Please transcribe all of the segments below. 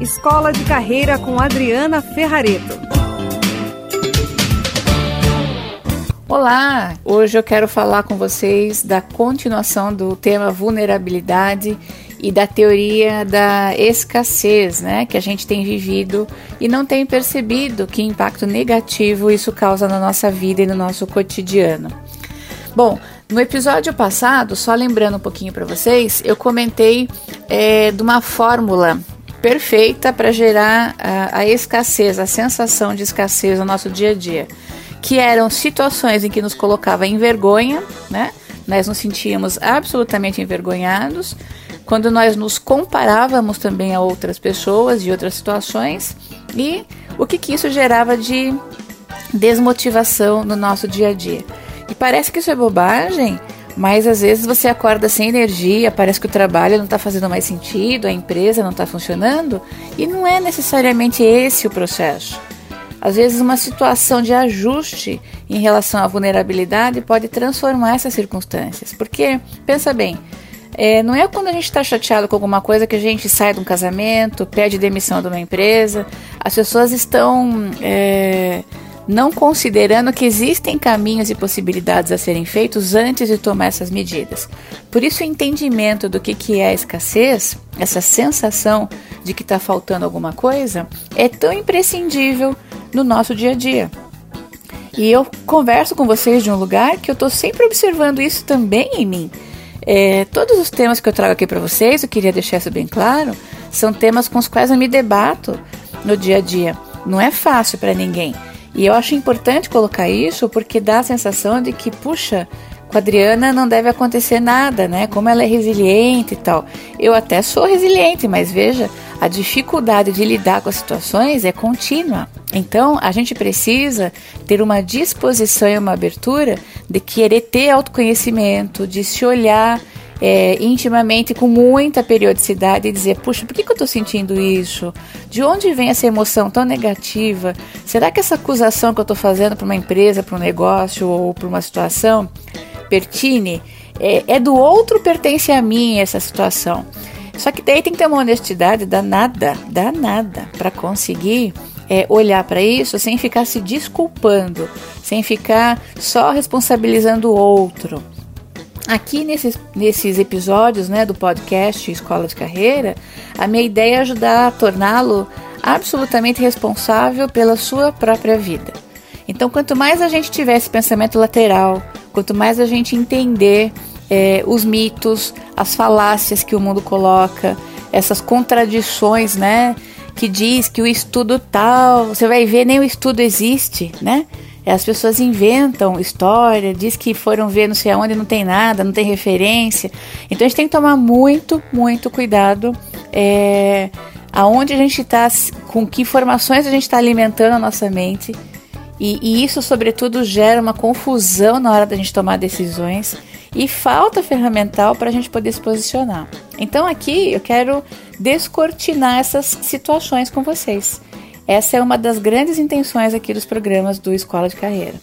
Escola de Carreira com Adriana Ferrareto. Olá! Hoje eu quero falar com vocês da continuação do tema vulnerabilidade e da teoria da escassez, né, que a gente tem vivido e não tem percebido que impacto negativo isso causa na nossa vida e no nosso cotidiano. Bom, no episódio passado, só lembrando um pouquinho para vocês, eu comentei é, de uma fórmula perfeita para gerar a, a escassez, a sensação de escassez no nosso dia a dia, que eram situações em que nos colocava em vergonha, né? Nós nos sentíamos absolutamente envergonhados quando nós nos comparávamos também a outras pessoas e outras situações e o que, que isso gerava de desmotivação no nosso dia a dia. E parece que isso é bobagem, mas às vezes você acorda sem energia, parece que o trabalho não está fazendo mais sentido, a empresa não está funcionando, e não é necessariamente esse o processo. Às vezes, uma situação de ajuste em relação à vulnerabilidade pode transformar essas circunstâncias. Porque, pensa bem, é, não é quando a gente está chateado com alguma coisa que a gente sai de um casamento, pede demissão de uma empresa. As pessoas estão. É, não considerando que existem caminhos e possibilidades a serem feitos antes de tomar essas medidas. Por isso, o entendimento do que, que é a escassez, essa sensação de que está faltando alguma coisa, é tão imprescindível no nosso dia a dia. E eu converso com vocês de um lugar que eu estou sempre observando isso também em mim. É, todos os temas que eu trago aqui para vocês, eu queria deixar isso bem claro, são temas com os quais eu me debato no dia a dia. Não é fácil para ninguém. E eu acho importante colocar isso porque dá a sensação de que, puxa, com a Adriana não deve acontecer nada, né? Como ela é resiliente e tal. Eu até sou resiliente, mas veja, a dificuldade de lidar com as situações é contínua. Então, a gente precisa ter uma disposição e uma abertura de querer ter autoconhecimento, de se olhar é, intimamente, com muita periodicidade, e dizer: puxa, por que, que eu estou sentindo isso? De onde vem essa emoção tão negativa? Será que essa acusação que eu estou fazendo para uma empresa, para um negócio ou para uma situação pertine? É, é do outro, pertence a mim essa situação. Só que daí tem que ter uma honestidade danada, danada, para conseguir é, olhar para isso sem ficar se desculpando, sem ficar só responsabilizando o outro. Aqui nesses, nesses episódios né, do podcast Escola de Carreira, a minha ideia é ajudar a torná-lo absolutamente responsável pela sua própria vida. Então, quanto mais a gente tiver esse pensamento lateral, quanto mais a gente entender é, os mitos, as falácias que o mundo coloca, essas contradições, né? Que diz que o estudo tal, você vai ver, nem o estudo existe, né? As pessoas inventam história, diz que foram ver não sei aonde, não tem nada, não tem referência. Então a gente tem que tomar muito, muito cuidado é, aonde a gente está, com que informações a gente está alimentando a nossa mente. E, e, isso, sobretudo, gera uma confusão na hora da gente tomar decisões e falta ferramental para a gente poder se posicionar. Então, aqui eu quero descortinar essas situações com vocês. Essa é uma das grandes intenções aqui dos programas do Escola de Carreira.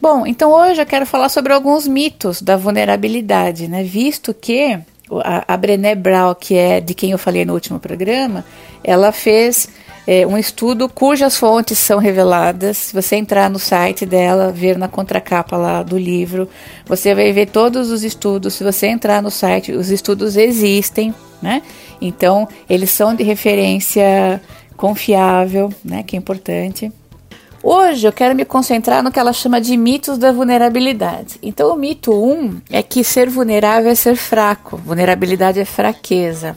Bom, então hoje eu quero falar sobre alguns mitos da vulnerabilidade, né? Visto que a, a Brené Brown, que é de quem eu falei no último programa, ela fez é, um estudo cujas fontes são reveladas. Se você entrar no site dela, ver na contracapa lá do livro, você vai ver todos os estudos. Se você entrar no site, os estudos existem, né? Então, eles são de referência confiável, né, que é importante. Hoje eu quero me concentrar no que ela chama de mitos da vulnerabilidade. Então, o mito 1 um é que ser vulnerável é ser fraco, vulnerabilidade é fraqueza.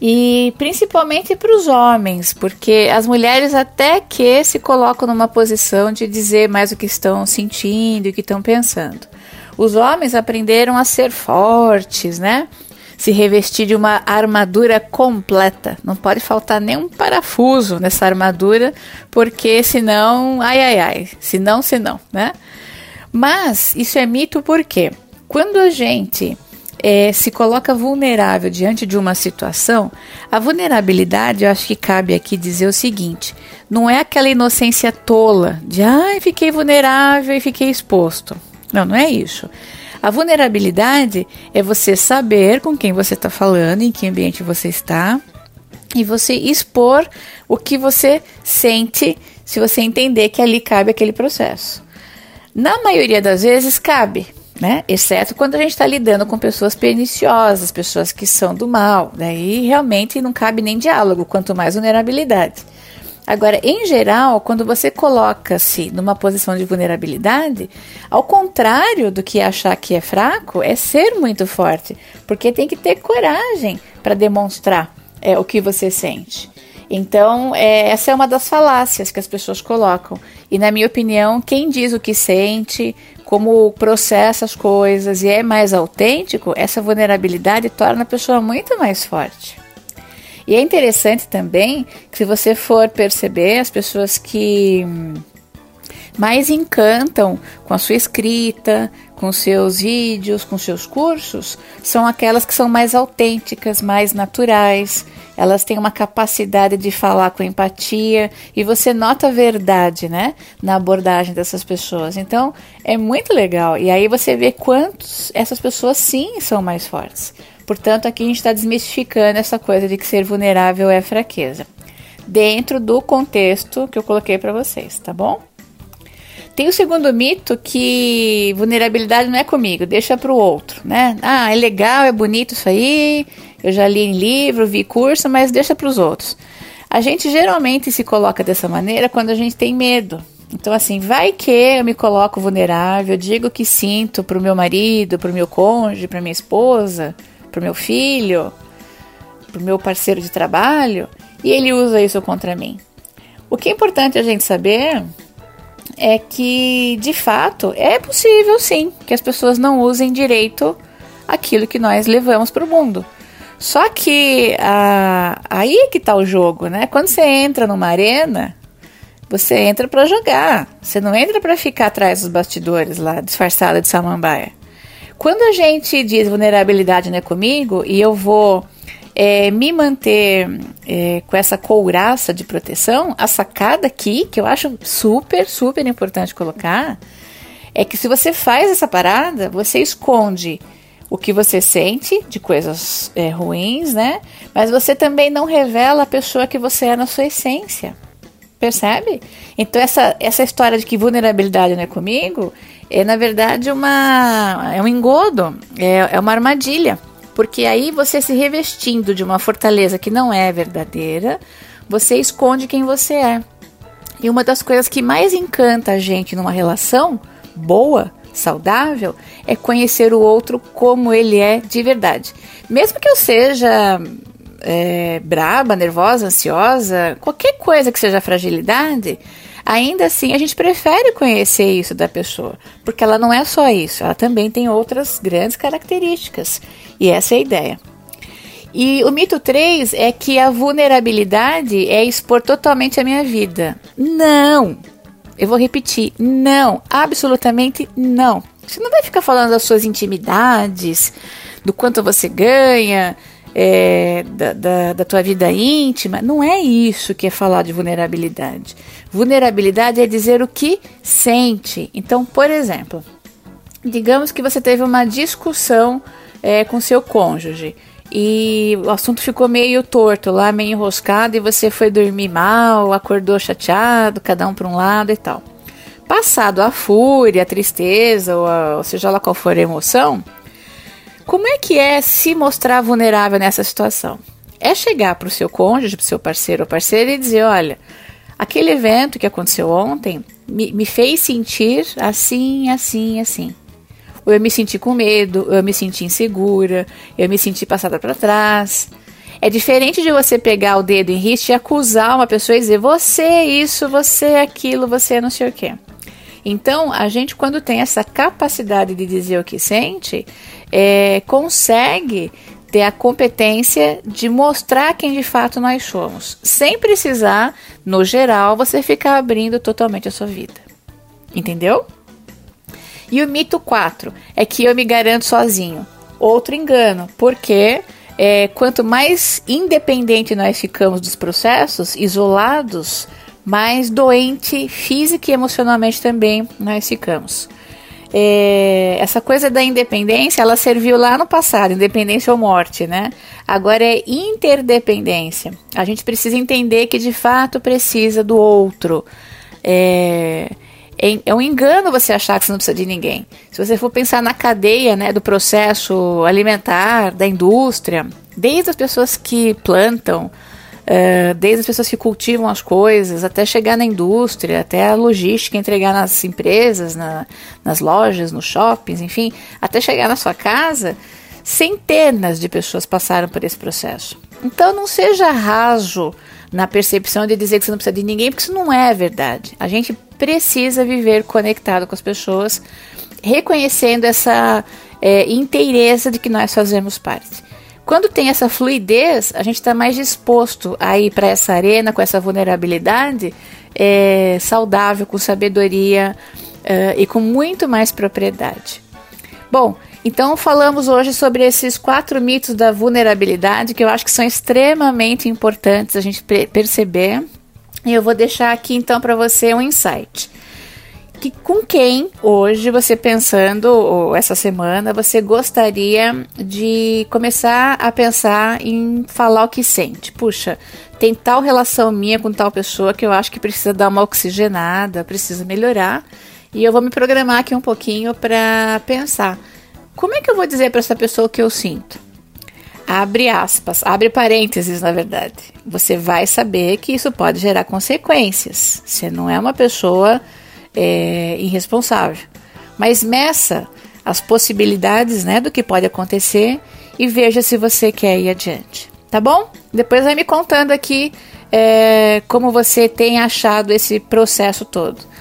E principalmente para os homens, porque as mulheres até que se colocam numa posição de dizer mais o que estão sentindo e o que estão pensando. Os homens aprenderam a ser fortes, né? Se revestir de uma armadura completa. Não pode faltar nenhum parafuso nessa armadura, porque senão, ai ai ai, senão, senão, né? Mas isso é mito porque quando a gente é, se coloca vulnerável diante de uma situação, a vulnerabilidade, eu acho que cabe aqui dizer o seguinte: não é aquela inocência tola de ai, fiquei vulnerável e fiquei exposto. Não, não é isso. A vulnerabilidade é você saber com quem você está falando, em que ambiente você está, e você expor o que você sente, se você entender que ali cabe aquele processo. Na maioria das vezes cabe, né? Exceto quando a gente está lidando com pessoas perniciosas, pessoas que são do mal. Daí realmente não cabe nem diálogo, quanto mais vulnerabilidade. Agora, em geral, quando você coloca-se numa posição de vulnerabilidade, ao contrário do que achar que é fraco, é ser muito forte, porque tem que ter coragem para demonstrar é, o que você sente. Então, é, essa é uma das falácias que as pessoas colocam. E, na minha opinião, quem diz o que sente, como processa as coisas e é mais autêntico, essa vulnerabilidade torna a pessoa muito mais forte. E é interessante também que, se você for perceber, as pessoas que mais encantam com a sua escrita, com seus vídeos, com seus cursos, são aquelas que são mais autênticas, mais naturais. Elas têm uma capacidade de falar com empatia e você nota a verdade, né, na abordagem dessas pessoas. Então, é muito legal. E aí você vê quantos essas pessoas sim são mais fortes. Portanto, aqui a gente está desmistificando essa coisa de que ser vulnerável é fraqueza, dentro do contexto que eu coloquei para vocês, tá bom? Tem o segundo mito que vulnerabilidade não é comigo, deixa para o outro, né? Ah, é legal, é bonito isso aí, eu já li em livro, vi curso, mas deixa para os outros. A gente geralmente se coloca dessa maneira quando a gente tem medo. Então, assim, vai que eu me coloco vulnerável, digo que sinto para o meu marido, para o meu cônjuge, para minha esposa, para o meu filho, para o meu parceiro de trabalho, e ele usa isso contra mim. O que é importante a gente saber é que, de fato, é possível sim que as pessoas não usem direito aquilo que nós levamos para o mundo. Só que a, aí é que está o jogo, né? Quando você entra numa arena, você entra para jogar. Você não entra para ficar atrás dos bastidores lá, disfarçada de samambaia. Quando a gente diz vulnerabilidade não é comigo e eu vou é, me manter é, com essa couraça de proteção, a sacada aqui, que eu acho super, super importante colocar, é que se você faz essa parada, você esconde o que você sente de coisas é, ruins, né? Mas você também não revela a pessoa que você é na sua essência. Percebe? Então, essa, essa história de que vulnerabilidade não é comigo é, na verdade, uma, é um engodo, é, é uma armadilha. Porque aí você se revestindo de uma fortaleza que não é verdadeira, você esconde quem você é. E uma das coisas que mais encanta a gente numa relação boa, saudável, é conhecer o outro como ele é de verdade. Mesmo que eu seja é, braba, nervosa, ansiosa, qualquer coisa que seja fragilidade, ainda assim a gente prefere conhecer isso da pessoa, porque ela não é só isso, ela também tem outras grandes características. E essa é a ideia. E o mito 3 é que a vulnerabilidade é expor totalmente a minha vida. Não! Eu vou repetir, não, absolutamente não. Você não vai ficar falando das suas intimidades, do quanto você ganha, é, da, da, da, tua vida íntima. Não é isso que é falar de vulnerabilidade. Vulnerabilidade é dizer o que sente. Então, por exemplo, digamos que você teve uma discussão é, com seu cônjuge e o assunto ficou meio torto lá, meio enroscado e você foi dormir mal, acordou chateado, cada um para um lado e tal. Passado a fúria, a tristeza, ou, a, ou seja lá qual for a emoção, como é que é se mostrar vulnerável nessa situação? É chegar para o seu cônjuge, para o seu parceiro ou parceira e dizer: olha, aquele evento que aconteceu ontem me, me fez sentir assim, assim, assim. Ou eu me senti com medo, ou eu me senti insegura, eu me senti passada para trás. É diferente de você pegar o dedo em risco e acusar uma pessoa e dizer você é isso, você é aquilo, você é não sei o quê. Então, a gente, quando tem essa capacidade de dizer o que sente, é, consegue ter a competência de mostrar quem de fato nós somos, sem precisar, no geral, você ficar abrindo totalmente a sua vida. Entendeu? E o mito 4 é que eu me garanto sozinho. Outro engano, porque é, quanto mais independente nós ficamos dos processos, isolados, mais doente física e emocionalmente também nós ficamos. é, essa coisa da independência, ela serviu lá no passado, independência ou morte, né? Agora é interdependência. A gente precisa entender que de fato precisa do outro. É, é, é um engano você achar que você não precisa de ninguém. Se você for pensar na cadeia né, do processo alimentar, da indústria, desde as pessoas que plantam, desde as pessoas que cultivam as coisas, até chegar na indústria, até a logística, entregar nas empresas, na, nas lojas, nos shoppings, enfim, até chegar na sua casa, centenas de pessoas passaram por esse processo. Então não seja raso na percepção de dizer que você não precisa de ninguém, porque isso não é verdade. A gente precisa viver conectado com as pessoas, reconhecendo essa é, inteireza de que nós fazemos parte. Quando tem essa fluidez, a gente está mais disposto a ir para essa arena com essa vulnerabilidade é, saudável, com sabedoria é, e com muito mais propriedade. Bom, então falamos hoje sobre esses quatro mitos da vulnerabilidade que eu acho que são extremamente importantes a gente perceber. E eu vou deixar aqui então para você um insight que com quem hoje você pensando, ou essa semana, você gostaria de começar a pensar em falar o que sente? Puxa, tem tal relação minha com tal pessoa que eu acho que precisa dar uma oxigenada, precisa melhorar. E eu vou me programar aqui um pouquinho para pensar. Como é que eu vou dizer para essa pessoa o que eu sinto? Abre aspas, abre parênteses, na verdade. Você vai saber que isso pode gerar consequências. Você não é uma pessoa é, irresponsável. Mas meça as possibilidades né, do que pode acontecer e veja se você quer ir adiante. Tá bom? Depois vai me contando aqui é, como você tem achado esse processo todo.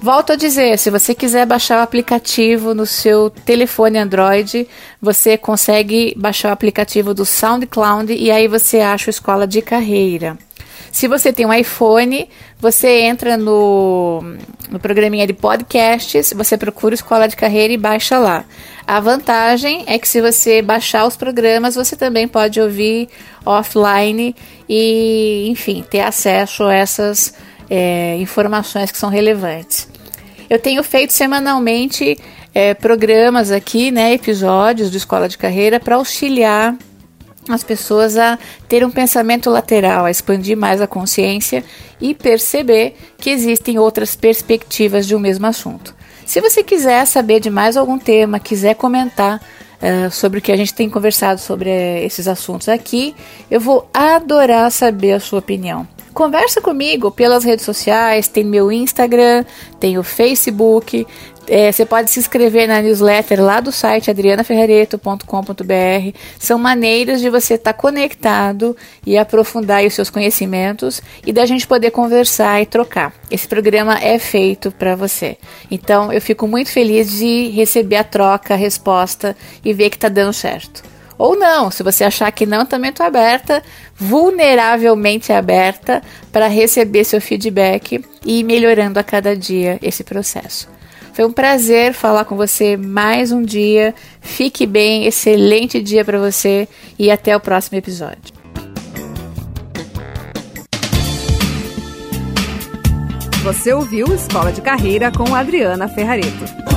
Volto a dizer, se você quiser baixar o aplicativo no seu telefone Android, você consegue baixar o aplicativo do SoundCloud e aí você acha Escola de Carreira. Se você tem um iPhone, você entra no, no programinha de podcasts, você procura Escola de Carreira e baixa lá. A vantagem é que se você baixar os programas, você também pode ouvir offline e, enfim, ter acesso a essas é, informações que são relevantes. Eu tenho feito semanalmente é, programas aqui, né, episódios do Escola de Carreira para auxiliar as pessoas a ter um pensamento lateral, a expandir mais a consciência e perceber que existem outras perspectivas de um mesmo assunto. Se você quiser saber de mais algum tema, quiser comentar uh, sobre o que a gente tem conversado sobre uh, esses assuntos aqui, eu vou adorar saber a sua opinião. Conversa comigo pelas redes sociais, tem meu Instagram, tem o Facebook, é, você pode se inscrever na newsletter lá do site adrianaferrareto.com.br. São maneiras de você estar tá conectado e aprofundar os seus conhecimentos e da gente poder conversar e trocar. Esse programa é feito para você. Então eu fico muito feliz de receber a troca, a resposta e ver que está dando certo. Ou não, se você achar que não, também estou aberta, vulneravelmente aberta para receber seu feedback e ir melhorando a cada dia esse processo. Foi um prazer falar com você mais um dia. Fique bem, excelente dia para você e até o próximo episódio. Você ouviu Escola de Carreira com Adriana Ferrareto.